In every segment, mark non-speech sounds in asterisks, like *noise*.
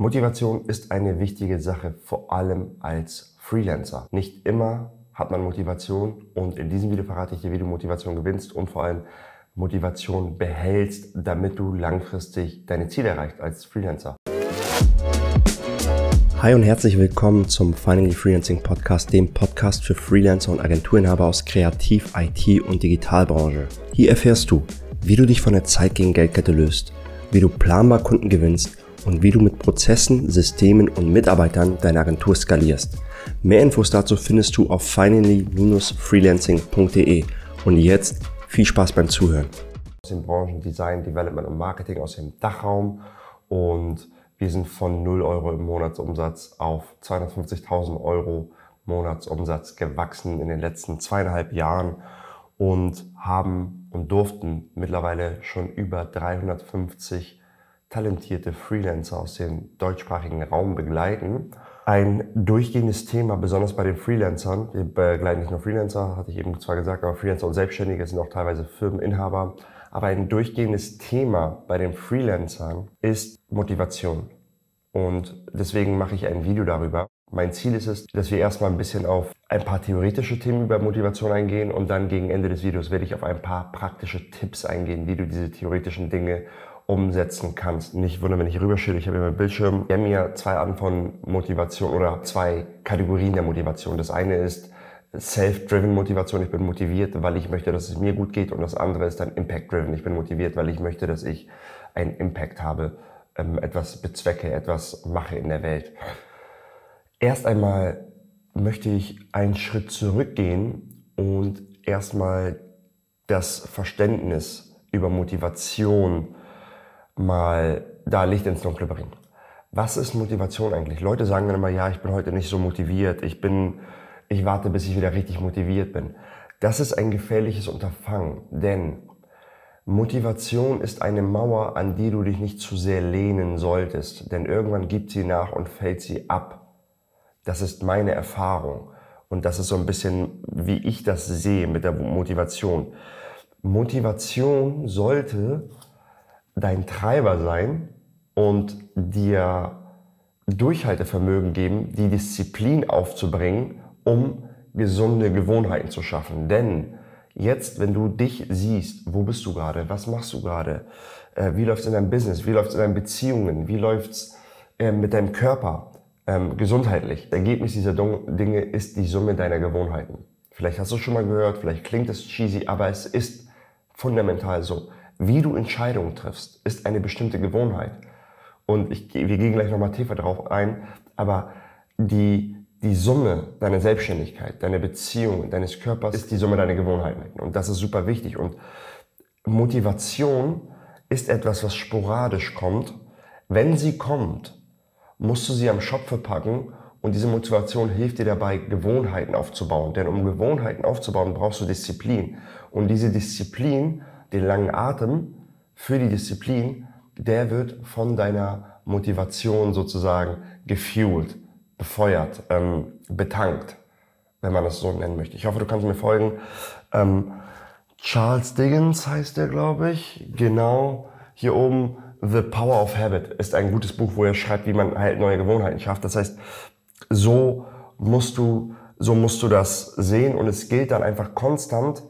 Motivation ist eine wichtige Sache, vor allem als Freelancer. Nicht immer hat man Motivation und in diesem Video verrate ich dir, wie du Motivation gewinnst und vor allem Motivation behältst, damit du langfristig deine Ziele erreichst als Freelancer. Hi und herzlich willkommen zum Finally Freelancing Podcast, dem Podcast für Freelancer und Agenturinhaber aus Kreativ-, IT- und Digitalbranche. Hier erfährst du, wie du dich von der Zeit gegen Geldkette löst, wie du planbar Kunden gewinnst und wie du mit Prozessen, Systemen und Mitarbeitern deine Agentur skalierst. Mehr Infos dazu findest du auf finally-freelancing.de. Und jetzt viel Spaß beim Zuhören. Aus den Branchen Design, Development und Marketing aus dem Dachraum und wir sind von 0 Euro im Monatsumsatz auf 250.000 Euro Monatsumsatz gewachsen in den letzten zweieinhalb Jahren und haben und durften mittlerweile schon über 350 talentierte Freelancer aus dem deutschsprachigen Raum begleiten. Ein durchgehendes Thema, besonders bei den Freelancern, wir begleiten nicht nur Freelancer, hatte ich eben zwar gesagt, aber Freelancer und Selbstständige sind auch teilweise Firmeninhaber. Aber ein durchgehendes Thema bei den Freelancern ist Motivation. Und deswegen mache ich ein Video darüber. Mein Ziel ist es, dass wir erstmal ein bisschen auf ein paar theoretische Themen über Motivation eingehen und dann gegen Ende des Videos werde ich auf ein paar praktische Tipps eingehen, wie du diese theoretischen Dinge umsetzen kannst. Nicht wundern, wenn ich rüberschilde, ich habe hier meinen Bildschirm. Wir haben hier zwei Arten von Motivation oder zwei Kategorien der Motivation. Das eine ist Self-Driven Motivation, ich bin motiviert, weil ich möchte, dass es mir gut geht. Und das andere ist dann Impact-Driven, ich bin motiviert, weil ich möchte, dass ich einen Impact habe, ähm, etwas bezwecke, etwas mache in der Welt. Erst einmal möchte ich einen Schritt zurückgehen und erstmal das Verständnis über Motivation mal da Licht ins Dunkle bringen. Was ist Motivation eigentlich? Leute sagen dann immer, ja, ich bin heute nicht so motiviert, ich bin, ich warte, bis ich wieder richtig motiviert bin. Das ist ein gefährliches Unterfangen, denn Motivation ist eine Mauer, an die du dich nicht zu sehr lehnen solltest, denn irgendwann gibt sie nach und fällt sie ab. Das ist meine Erfahrung und das ist so ein bisschen, wie ich das sehe mit der Motivation. Motivation sollte dein Treiber sein und dir Durchhaltevermögen geben, die Disziplin aufzubringen, um gesunde Gewohnheiten zu schaffen. Denn jetzt, wenn du dich siehst, wo bist du gerade, was machst du gerade, äh, wie läuft es in deinem Business, wie läuft es in deinen Beziehungen, wie läuft es äh, mit deinem Körper, ähm, gesundheitlich. Das Ergebnis dieser Dinge ist die Summe deiner Gewohnheiten. Vielleicht hast du es schon mal gehört, vielleicht klingt es cheesy, aber es ist fundamental so. Wie du Entscheidungen triffst, ist eine bestimmte Gewohnheit. Und ich, wir gehen gleich nochmal tiefer drauf ein, aber die, die Summe deiner Selbstständigkeit, deiner Beziehung, deines Körpers ist die Summe deiner Gewohnheiten. Und das ist super wichtig. Und Motivation ist etwas, was sporadisch kommt. Wenn sie kommt, musst du sie am Schopfe packen und diese Motivation hilft dir dabei, Gewohnheiten aufzubauen. Denn um Gewohnheiten aufzubauen, brauchst du Disziplin. Und diese Disziplin den langen Atem für die Disziplin, der wird von deiner Motivation sozusagen gefuelt, befeuert, ähm, betankt, wenn man das so nennen möchte. Ich hoffe, du kannst mir folgen. Ähm, Charles Dickens heißt der, glaube ich. Genau hier oben. The Power of Habit ist ein gutes Buch, wo er schreibt, wie man halt neue Gewohnheiten schafft. Das heißt, so musst du, so musst du das sehen und es gilt dann einfach konstant,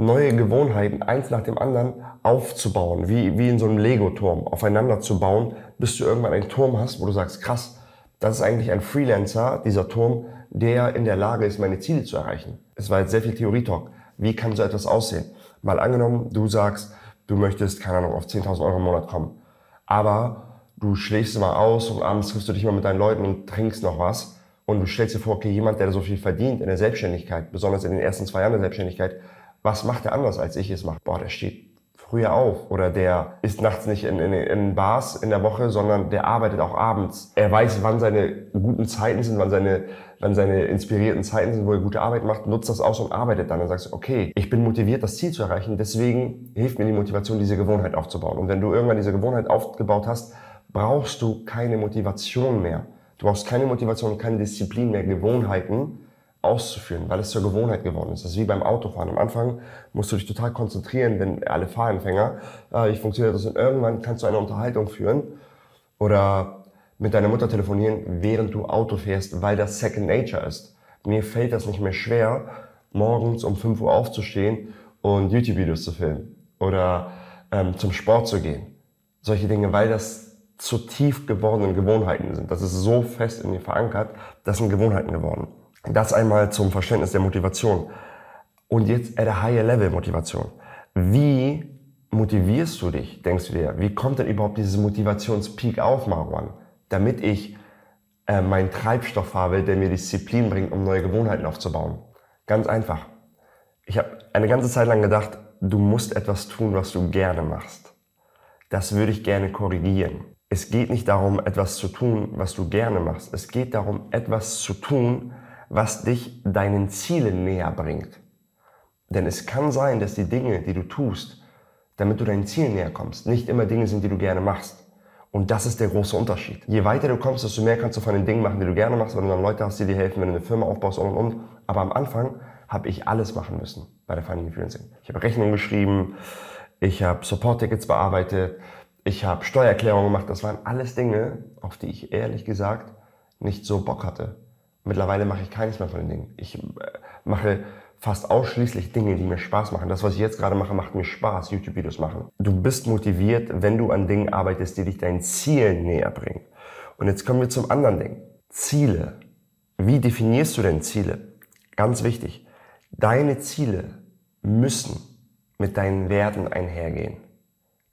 neue Gewohnheiten eins nach dem anderen aufzubauen, wie, wie in so einem Lego-Turm, aufeinander zu bauen, bis du irgendwann einen Turm hast, wo du sagst, krass, das ist eigentlich ein Freelancer, dieser Turm, der in der Lage ist, meine Ziele zu erreichen. Es war jetzt sehr viel Theorie-Talk. Wie kann so etwas aussehen? Mal angenommen, du sagst, du möchtest, keine Ahnung, auf 10.000 Euro im Monat kommen. Aber du schläfst mal aus und abends triffst du dich mal mit deinen Leuten und trinkst noch was. Und du stellst dir vor, okay, jemand, der so viel verdient in der Selbstständigkeit, besonders in den ersten zwei Jahren der Selbstständigkeit, was macht er anders, als ich es mache? Boah, der steht früher auf oder der ist nachts nicht in, in, in Bars in der Woche, sondern der arbeitet auch abends. Er weiß, wann seine guten Zeiten sind, wann seine, wann seine inspirierten Zeiten sind, wo er gute Arbeit macht, nutzt das aus und arbeitet dann. Dann sagst okay, ich bin motiviert, das Ziel zu erreichen, deswegen hilft mir die Motivation, diese Gewohnheit aufzubauen. Und wenn du irgendwann diese Gewohnheit aufgebaut hast, brauchst du keine Motivation mehr. Du brauchst keine Motivation, keine Disziplin mehr, Gewohnheiten, auszuführen, weil es zur Gewohnheit geworden ist. Das ist wie beim Autofahren. Am Anfang musst du dich total konzentrieren, wenn alle Fahranfänger, äh, ich funktioniere das und irgendwann kannst du eine Unterhaltung führen oder mit deiner Mutter telefonieren, während du Auto fährst, weil das Second Nature ist. Mir fällt das nicht mehr schwer, morgens um 5 Uhr aufzustehen und YouTube-Videos zu filmen oder ähm, zum Sport zu gehen. Solche Dinge, weil das zu tief gewordene Gewohnheiten sind. Das ist so fest in mir verankert, das sind Gewohnheiten geworden. Das einmal zum Verständnis der Motivation. Und jetzt at a higher level Motivation. Wie motivierst du dich, denkst du dir? Wie kommt denn überhaupt dieses Motivationspeak auf, Marwan? Damit ich äh, meinen Treibstoff habe, der mir Disziplin bringt, um neue Gewohnheiten aufzubauen. Ganz einfach. Ich habe eine ganze Zeit lang gedacht, du musst etwas tun, was du gerne machst. Das würde ich gerne korrigieren. Es geht nicht darum, etwas zu tun, was du gerne machst. Es geht darum, etwas zu tun, was dich deinen Zielen näher bringt. Denn es kann sein, dass die Dinge, die du tust, damit du deinen Zielen näher kommst, nicht immer Dinge sind, die du gerne machst. Und das ist der große Unterschied. Je weiter du kommst, desto mehr kannst du von den Dingen machen, die du gerne machst, wenn du dann Leute hast, die dir helfen, wenn du eine Firma aufbaust und und und. Aber am Anfang habe ich alles machen müssen bei der Finding Freelancing. Ich habe Rechnungen geschrieben, ich habe Support-Tickets bearbeitet, ich habe Steuererklärungen gemacht. Das waren alles Dinge, auf die ich ehrlich gesagt nicht so Bock hatte. Mittlerweile mache ich keines mehr von den Dingen. Ich äh, mache fast ausschließlich Dinge, die mir Spaß machen. Das, was ich jetzt gerade mache, macht mir Spaß, YouTube-Videos machen. Du bist motiviert, wenn du an Dingen arbeitest, die dich deinen Zielen näher bringen. Und jetzt kommen wir zum anderen Ding. Ziele. Wie definierst du denn Ziele? Ganz wichtig. Deine Ziele müssen mit deinen Werten einhergehen.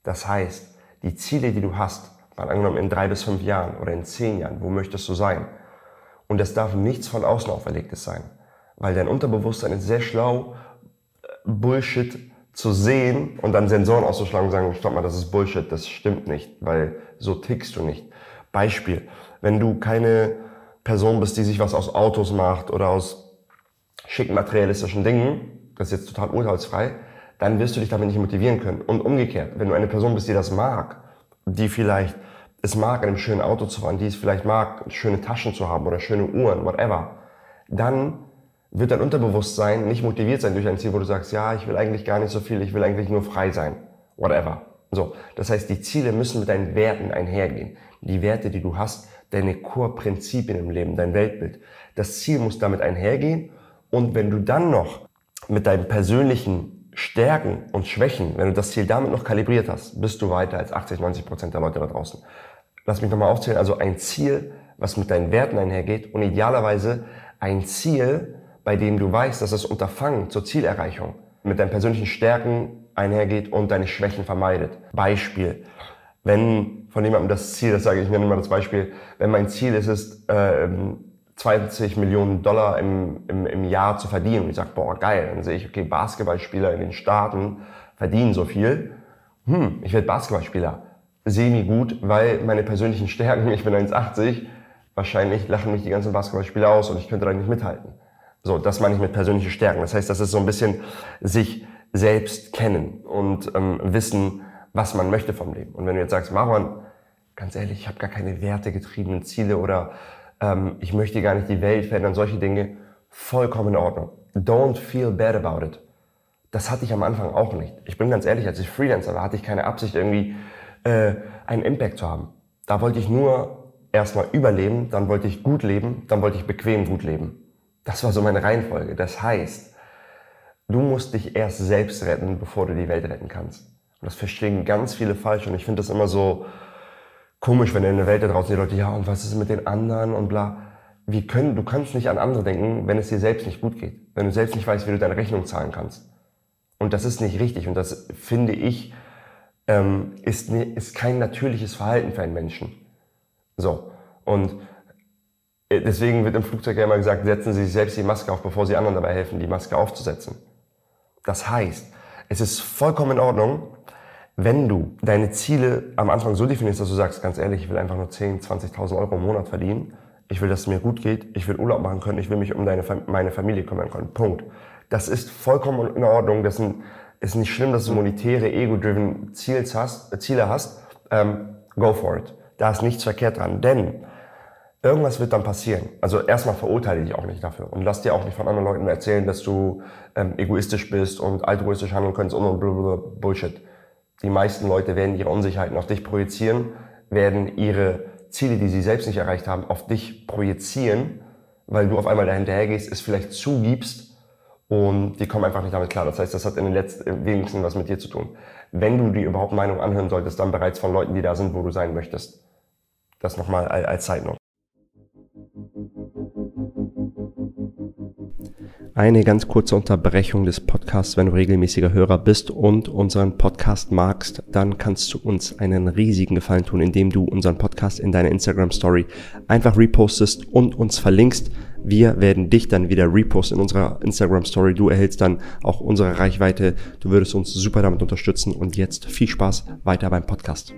Das heißt, die Ziele, die du hast, mal angenommen in drei bis fünf Jahren oder in zehn Jahren, wo möchtest du sein? Und es darf nichts von außen auferlegtes sein. Weil dein Unterbewusstsein ist sehr schlau, Bullshit zu sehen und dann Sensoren auszuschlagen und sagen, stopp mal, das ist Bullshit, das stimmt nicht, weil so tickst du nicht. Beispiel, wenn du keine Person bist, die sich was aus Autos macht oder aus schicken materialistischen Dingen, das ist jetzt total urteilsfrei, dann wirst du dich damit nicht motivieren können. Und umgekehrt, wenn du eine Person bist, die das mag, die vielleicht es mag, in einem schönen Auto zu fahren, die es vielleicht mag, schöne Taschen zu haben oder schöne Uhren, whatever, dann wird dein Unterbewusstsein nicht motiviert sein durch ein Ziel, wo du sagst, ja, ich will eigentlich gar nicht so viel, ich will eigentlich nur frei sein. Whatever. So. Das heißt, die Ziele müssen mit deinen Werten einhergehen. Die Werte, die du hast, deine Core-Prinzipien im Leben, dein Weltbild. Das Ziel muss damit einhergehen. Und wenn du dann noch mit deinen persönlichen Stärken und Schwächen, wenn du das Ziel damit noch kalibriert hast, bist du weiter als 80, 90 Prozent der Leute da draußen. Lass mich nochmal aufzählen. Also ein Ziel, was mit deinen Werten einhergeht und idealerweise ein Ziel, bei dem du weißt, dass das Unterfangen zur Zielerreichung mit deinen persönlichen Stärken einhergeht und deine Schwächen vermeidet. Beispiel. Wenn von jemandem das Ziel, das sage ich, ich nenne mal das Beispiel, wenn mein Ziel ist, ist äh, 20 Millionen Dollar im, im, im Jahr zu verdienen und ich sage, boah, geil, dann sehe ich, okay, Basketballspieler in den Staaten verdienen so viel. Hm, ich werde Basketballspieler. Semi gut, weil meine persönlichen Stärken, *laughs* ich bin 1,80, wahrscheinlich lachen mich die ganzen Basketballspieler aus und ich könnte da nicht mithalten. So, das meine ich mit persönlichen Stärken. Das heißt, das ist so ein bisschen sich selbst kennen und ähm, wissen, was man möchte vom Leben. Und wenn du jetzt sagst, Marwan, ganz ehrlich, ich habe gar keine wertegetriebenen Ziele oder ähm, ich möchte gar nicht die Welt verändern, solche Dinge, vollkommen in Ordnung. Don't feel bad about it. Das hatte ich am Anfang auch nicht. Ich bin ganz ehrlich, als ich Freelancer war, hatte ich keine Absicht, irgendwie äh, einen Impact zu haben. Da wollte ich nur erstmal überleben, dann wollte ich gut leben, dann wollte ich bequem gut leben. Das war so meine Reihenfolge. Das heißt, du musst dich erst selbst retten, bevor du die Welt retten kannst. Und das verstehen ganz viele falsch. Und ich finde das immer so komisch, wenn in der Welt da draußen die Leute, ja, und was ist mit den anderen und bla. Wie können, du kannst nicht an andere denken, wenn es dir selbst nicht gut geht. Wenn du selbst nicht weißt, wie du deine Rechnung zahlen kannst. Und das ist nicht richtig. Und das finde ich, ähm, ist, ist kein natürliches Verhalten für einen Menschen. So. Und äh, deswegen wird im Flugzeug ja immer gesagt, setzen Sie sich selbst die Maske auf, bevor Sie anderen dabei helfen, die Maske aufzusetzen. Das heißt, es ist vollkommen in Ordnung, wenn du deine Ziele am Anfang so definierst, dass du sagst, ganz ehrlich, ich will einfach nur 10, 20.000 Euro im Monat verdienen, ich will, dass es mir gut geht, ich will Urlaub machen können, ich will mich um deine, meine Familie kümmern können. Punkt. Das ist vollkommen in Ordnung. Das ist nicht schlimm, dass du monetäre, ego-driven Ziele hast. Ziele hast. Ähm, go for it. Da ist nichts verkehrt dran. Denn Irgendwas wird dann passieren. Also erstmal verurteile dich auch nicht dafür und lass dir auch nicht von anderen Leuten erzählen, dass du ähm, egoistisch bist und altruistisch handeln könntest und Bullshit. Die meisten Leute werden ihre Unsicherheiten auf dich projizieren, werden ihre Ziele, die sie selbst nicht erreicht haben, auf dich projizieren, weil du auf einmal dahinterher gehst, es vielleicht zugibst und die kommen einfach nicht damit klar. Das heißt, das hat in den letzten wenigsten was mit dir zu tun. Wenn du dir überhaupt Meinung anhören solltest, dann bereits von Leuten, die da sind, wo du sein möchtest. Das nochmal als Zeitnot. Eine ganz kurze Unterbrechung des Podcasts, wenn du regelmäßiger Hörer bist und unseren Podcast magst, dann kannst du uns einen riesigen Gefallen tun, indem du unseren Podcast in deiner Instagram Story einfach repostest und uns verlinkst. Wir werden dich dann wieder reposten in unserer Instagram Story. Du erhältst dann auch unsere Reichweite. Du würdest uns super damit unterstützen und jetzt viel Spaß weiter beim Podcast.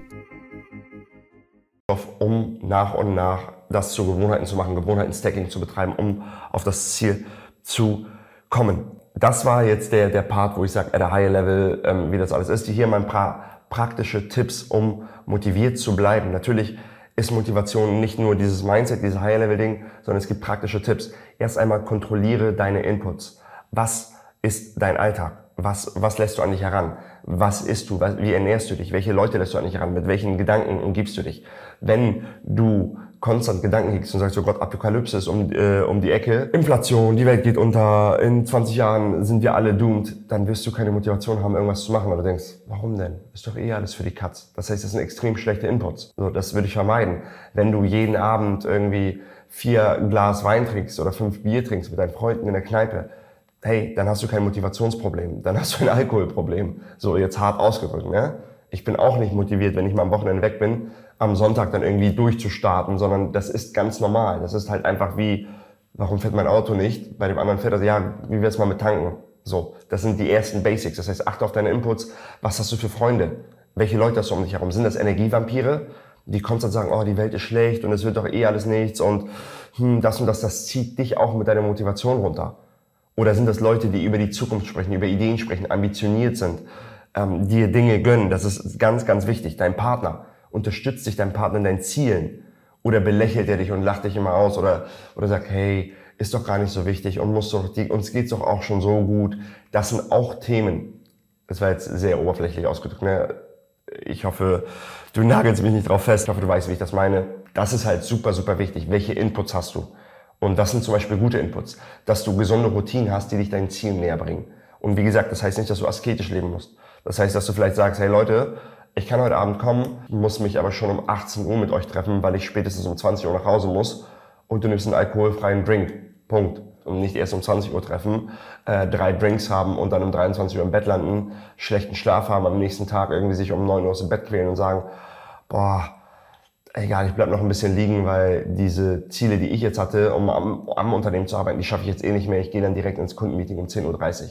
Um nach und nach das zu Gewohnheiten zu machen, Gewohnheiten-Stacking zu betreiben, um auf das Ziel zu kommen. Das war jetzt der, der Part, wo ich sage, at a higher level, ähm, wie das alles ist. Hier mal ein paar praktische Tipps, um motiviert zu bleiben. Natürlich ist Motivation nicht nur dieses Mindset, dieses higher level Ding, sondern es gibt praktische Tipps. Erst einmal kontrolliere deine Inputs. Was ist dein Alltag? Was, was lässt du an dich heran? Was isst du? wie ernährst du dich? Welche Leute lässt du an dich heran? Mit welchen Gedanken umgibst du dich? Wenn du konstant Gedanken hegst und sagst, oh Gott, Apokalypse ist um, äh, um die Ecke, Inflation, die Welt geht unter, in 20 Jahren sind wir alle doomed, dann wirst du keine Motivation haben, irgendwas zu machen, weil du denkst, warum denn? Ist doch eh alles für die Katz. Das heißt, das sind extrem schlechte Inputs. So, das würde ich vermeiden. Wenn du jeden Abend irgendwie vier Glas Wein trinkst oder fünf Bier trinkst mit deinen Freunden in der Kneipe, hey, dann hast du kein Motivationsproblem, dann hast du ein Alkoholproblem. So, jetzt hart ausgedrückt, ne? Ich bin auch nicht motiviert, wenn ich mal am Wochenende weg bin, am Sonntag dann irgendwie durchzustarten, sondern das ist ganz normal. Das ist halt einfach wie, warum fährt mein Auto nicht? Bei dem anderen fährt er, ja, wie wär's mal mit tanken? So, das sind die ersten Basics. Das heißt, achte auf deine Inputs. Was hast du für Freunde? Welche Leute hast du um dich herum? Sind das Energievampire, die konstant sagen, oh, die Welt ist schlecht und es wird doch eh alles nichts und hm, das und das, das zieht dich auch mit deiner Motivation runter. Oder sind das Leute, die über die Zukunft sprechen, über Ideen sprechen, ambitioniert sind, ähm, dir Dinge gönnen? Das ist ganz, ganz wichtig. Dein Partner unterstützt dich dein Partner in deinen Zielen? Oder belächelt er dich und lacht dich immer aus? Oder, oder sagt, hey, ist doch gar nicht so wichtig und muss doch, die, uns geht's doch auch schon so gut. Das sind auch Themen. Das war jetzt sehr oberflächlich ausgedrückt. Ne? Ich hoffe, du nagelst mich nicht drauf fest. Ich hoffe, du weißt, wie ich das meine. Das ist halt super, super wichtig. Welche Inputs hast du? Und das sind zum Beispiel gute Inputs. Dass du gesunde Routinen hast, die dich deinen Zielen näher bringen. Und wie gesagt, das heißt nicht, dass du asketisch leben musst. Das heißt, dass du vielleicht sagst, hey Leute, ich kann heute Abend kommen, muss mich aber schon um 18 Uhr mit euch treffen, weil ich spätestens um 20 Uhr nach Hause muss und du nimmst einen alkoholfreien Drink. Punkt. Und nicht erst um 20 Uhr treffen, äh, drei Drinks haben und dann um 23 Uhr im Bett landen, schlechten Schlaf haben, am nächsten Tag irgendwie sich um 9 Uhr aus dem Bett quälen und sagen, boah, egal, ich bleib noch ein bisschen liegen, weil diese Ziele, die ich jetzt hatte, um am, am Unternehmen zu arbeiten, die schaffe ich jetzt eh nicht mehr. Ich gehe dann direkt ins Kundenmeeting um 10.30 Uhr.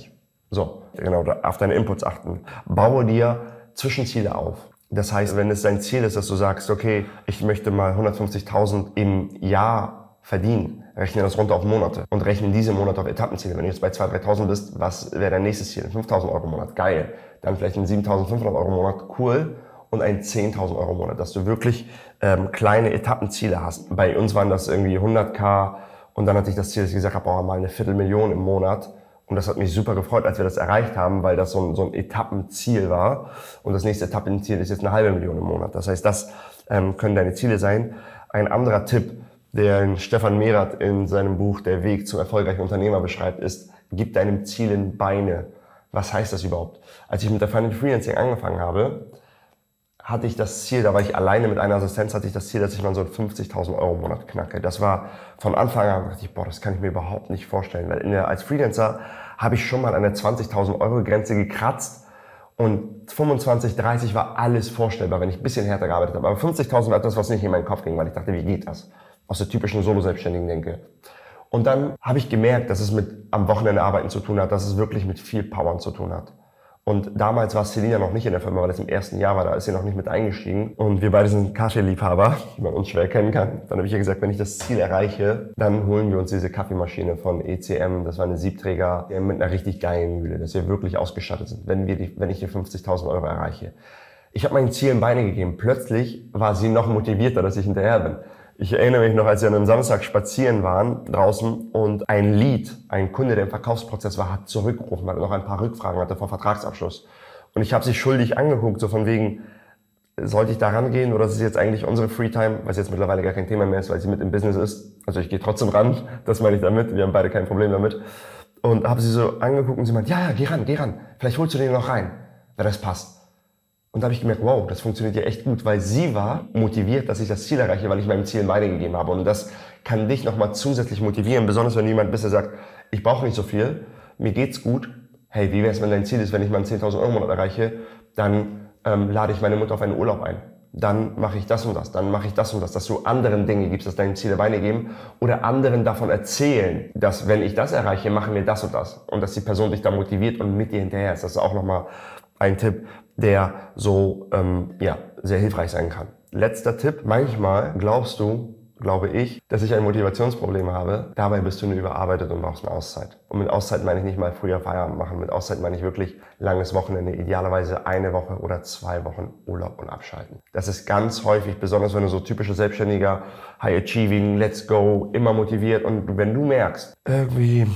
So, genau, auf deine Inputs achten. Baue dir Zwischenziele auf. Das heißt, wenn es dein Ziel ist, dass du sagst, okay, ich möchte mal 150.000 im Jahr verdienen, rechne das runter auf Monate und rechne diese Monate auf Etappenziele. Wenn du jetzt bei 2.000, 3.000 bist, was wäre dein nächstes Ziel? 5.000 Euro im Monat, geil. Dann vielleicht ein 7.500 Euro im Monat, cool. Und ein 10.000 Euro im Monat, dass du wirklich ähm, kleine Etappenziele hast. Bei uns waren das irgendwie 100k und dann hatte ich das Ziel, dass ich gesagt habe, oh, mal eine Viertelmillion im Monat und das hat mich super gefreut, als wir das erreicht haben, weil das so ein, so ein Etappenziel war. Und das nächste Etappenziel ist jetzt eine halbe Million im Monat. Das heißt, das ähm, können deine Ziele sein. Ein anderer Tipp, den Stefan Merath in seinem Buch Der Weg zum erfolgreichen Unternehmer beschreibt, ist, gib deinem Zielen Beine. Was heißt das überhaupt? Als ich mit der Financial Freelancing angefangen habe, hatte ich das Ziel, da war ich alleine mit einer Assistenz, hatte ich das Ziel, dass ich mal so 50.000 Euro im Monat knacke. Das war von Anfang an, dachte ich, boah, das kann ich mir überhaupt nicht vorstellen, weil der, als Freelancer habe ich schon mal an der 20.000 Euro Grenze gekratzt und 25, 30 war alles vorstellbar, wenn ich ein bisschen härter gearbeitet habe. Aber 50.000 war etwas, was nicht in meinen Kopf ging, weil ich dachte, wie geht das? Aus der typischen Solo-Selbstständigen denke. Und dann habe ich gemerkt, dass es mit am Wochenende arbeiten zu tun hat, dass es wirklich mit viel Powern zu tun hat. Und damals war Selina noch nicht in der Firma, weil das im ersten Jahr war, da ist sie noch nicht mit eingestiegen. Und wir beide sind Kaffeeliebhaber, *laughs* wie man uns schwer kennen kann. Dann habe ich ihr gesagt, wenn ich das Ziel erreiche, dann holen wir uns diese Kaffeemaschine von ECM. Das war eine Siebträger mit einer richtig geilen Mühle, dass wir wirklich ausgestattet sind, wenn, wir die, wenn ich die 50.000 Euro erreiche. Ich habe meinen Zielen Beine gegeben. Plötzlich war sie noch motivierter, dass ich hinterher bin. Ich erinnere mich noch, als wir an einem Samstag spazieren waren draußen und ein Lied, ein Kunde, der im Verkaufsprozess war, hat zurückgerufen, weil er noch ein paar Rückfragen hatte vor Vertragsabschluss. Und ich habe sie schuldig angeguckt, so von wegen, sollte ich da rangehen oder ist es jetzt eigentlich unsere Freetime, was jetzt mittlerweile gar kein Thema mehr ist, weil sie mit im Business ist. Also ich gehe trotzdem ran, *laughs* das meine ich damit, wir haben beide kein Problem damit. Und habe sie so angeguckt und sie meint, ja, ja, geh ran, geh ran, vielleicht holst du den noch rein, wenn das passt. Und da habe ich gemerkt, wow, das funktioniert ja echt gut, weil sie war motiviert, dass ich das Ziel erreiche, weil ich meinem Ziel Beine gegeben habe. Und das kann dich nochmal zusätzlich motivieren, besonders wenn jemand bist, der sagt, ich brauche nicht so viel, mir geht's gut. Hey, wie wäre es, wenn dein Ziel ist, wenn ich mal 10.000 Euro im Monat erreiche, dann ähm, lade ich meine Mutter auf einen Urlaub ein. Dann mache ich das und das, dann mache ich das und das, dass du anderen Dinge gibst, dass deinem Ziel Beine geben oder anderen davon erzählen, dass wenn ich das erreiche, machen wir das und das und dass die Person dich da motiviert und mit dir hinterher ist. Das ist auch nochmal ein Tipp, der so ähm, ja, sehr hilfreich sein kann. Letzter Tipp. Manchmal glaubst du, glaube ich, dass ich ein Motivationsproblem habe. Dabei bist du nur überarbeitet und brauchst eine Auszeit. Und mit Auszeit meine ich nicht mal früher Feierabend machen. Mit Auszeit meine ich wirklich langes Wochenende, idealerweise eine Woche oder zwei Wochen Urlaub und abschalten. Das ist ganz häufig, besonders wenn du so typischer Selbstständiger, High Achieving, Let's Go, immer motiviert und wenn du merkst, irgendwie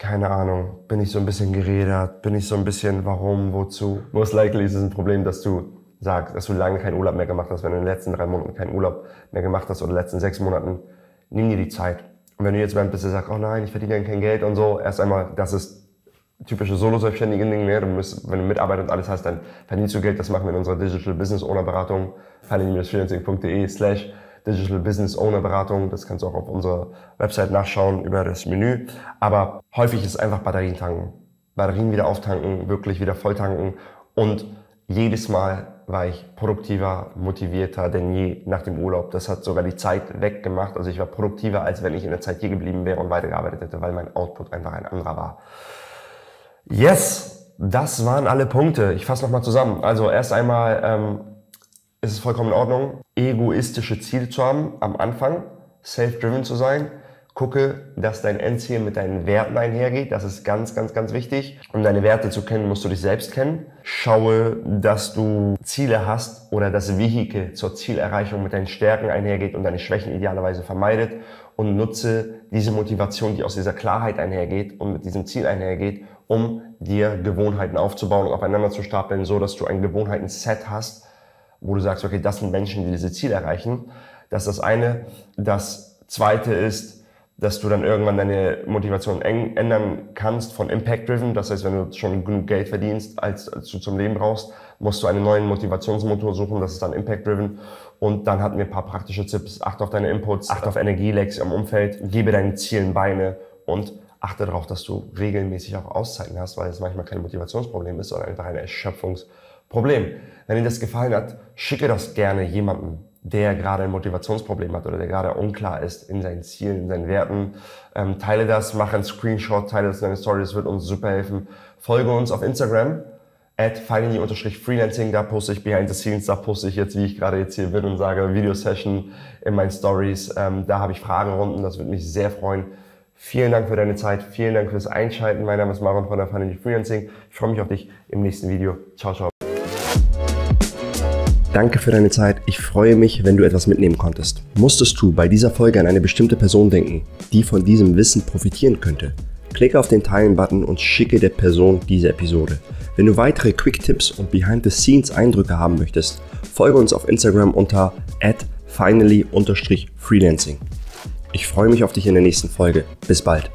keine Ahnung, bin ich so ein bisschen geredert, bin ich so ein bisschen warum, wozu. Most likely ist es ein Problem, dass du sagst, dass du lange keinen Urlaub mehr gemacht hast, wenn du in den letzten drei Monaten keinen Urlaub mehr gemacht hast oder in den letzten sechs Monaten, nimm dir die Zeit. Und wenn du jetzt jemand bist, der sagt, oh nein, ich verdiene kein Geld und so, erst einmal, das ist typische Solo-Selbstständige Ding, ne? du musst, wenn du Mitarbeiter und alles hast, dann verdienst du Geld, das machen wir in unserer Digital Business Owner Beratung, finally-freelancing.de slash Digital Business Owner Beratung. Das kannst du auch auf unserer Website nachschauen über das Menü. Aber häufig ist es einfach Batterien tanken. Batterien wieder auftanken, wirklich wieder voll tanken. Und jedes Mal war ich produktiver, motivierter denn je nach dem Urlaub. Das hat sogar die Zeit weggemacht. Also ich war produktiver, als wenn ich in der Zeit hier geblieben wäre und weitergearbeitet hätte, weil mein Output einfach ein anderer war. Yes, das waren alle Punkte. Ich fasse nochmal zusammen. Also erst einmal ähm, ist es vollkommen in Ordnung, egoistische Ziele zu haben am Anfang, self-driven zu sein. Gucke, dass dein Endziel mit deinen Werten einhergeht. Das ist ganz, ganz, ganz wichtig. Um deine Werte zu kennen, musst du dich selbst kennen. Schaue, dass du Ziele hast oder das Vehikel zur Zielerreichung mit deinen Stärken einhergeht und deine Schwächen idealerweise vermeidet. Und nutze diese Motivation, die aus dieser Klarheit einhergeht und mit diesem Ziel einhergeht, um dir Gewohnheiten aufzubauen und aufeinander zu stapeln, so dass du ein Gewohnheiten-Set hast, wo du sagst, okay, das sind Menschen, die diese Ziele erreichen. Das ist das eine. Das zweite ist, dass du dann irgendwann deine Motivation ändern kannst von Impact-Driven. Das heißt, wenn du schon genug Geld verdienst, als, als du zum Leben brauchst, musst du einen neuen Motivationsmotor suchen. Das ist dann Impact-Driven. Und dann hatten wir ein paar praktische Tipps. Achte auf deine Inputs, achte auf Energielecks im Umfeld, gebe deinen Zielen Beine und achte darauf, dass du regelmäßig auch Auszeiten hast, weil es manchmal kein Motivationsproblem ist, sondern einfach ein Erschöpfungsproblem. Wenn dir das gefallen hat, schicke das gerne jemandem, der gerade ein Motivationsproblem hat oder der gerade unklar ist in seinen Zielen, in seinen Werten. Ähm, teile das, mach einen Screenshot, teile das in deine Story, das wird uns super helfen. Folge uns auf Instagram, at finally-freelancing, da poste ich behind the scenes, da poste ich jetzt, wie ich gerade jetzt hier bin und sage, Video-Session in meinen Stories. Ähm, da habe ich Fragerunden, das würde mich sehr freuen. Vielen Dank für deine Zeit, vielen Dank fürs Einschalten. Mein Name ist Marvin von der Finally Freelancing. Ich freue mich auf dich im nächsten Video. Ciao, ciao. Danke für deine Zeit. Ich freue mich, wenn du etwas mitnehmen konntest. Musstest du bei dieser Folge an eine bestimmte Person denken, die von diesem Wissen profitieren könnte? Klicke auf den Teilen-Button und schicke der Person diese Episode. Wenn du weitere Quick-Tipps und Behind-the-Scenes-Eindrücke haben möchtest, folge uns auf Instagram unter finally-freelancing. Ich freue mich auf dich in der nächsten Folge. Bis bald.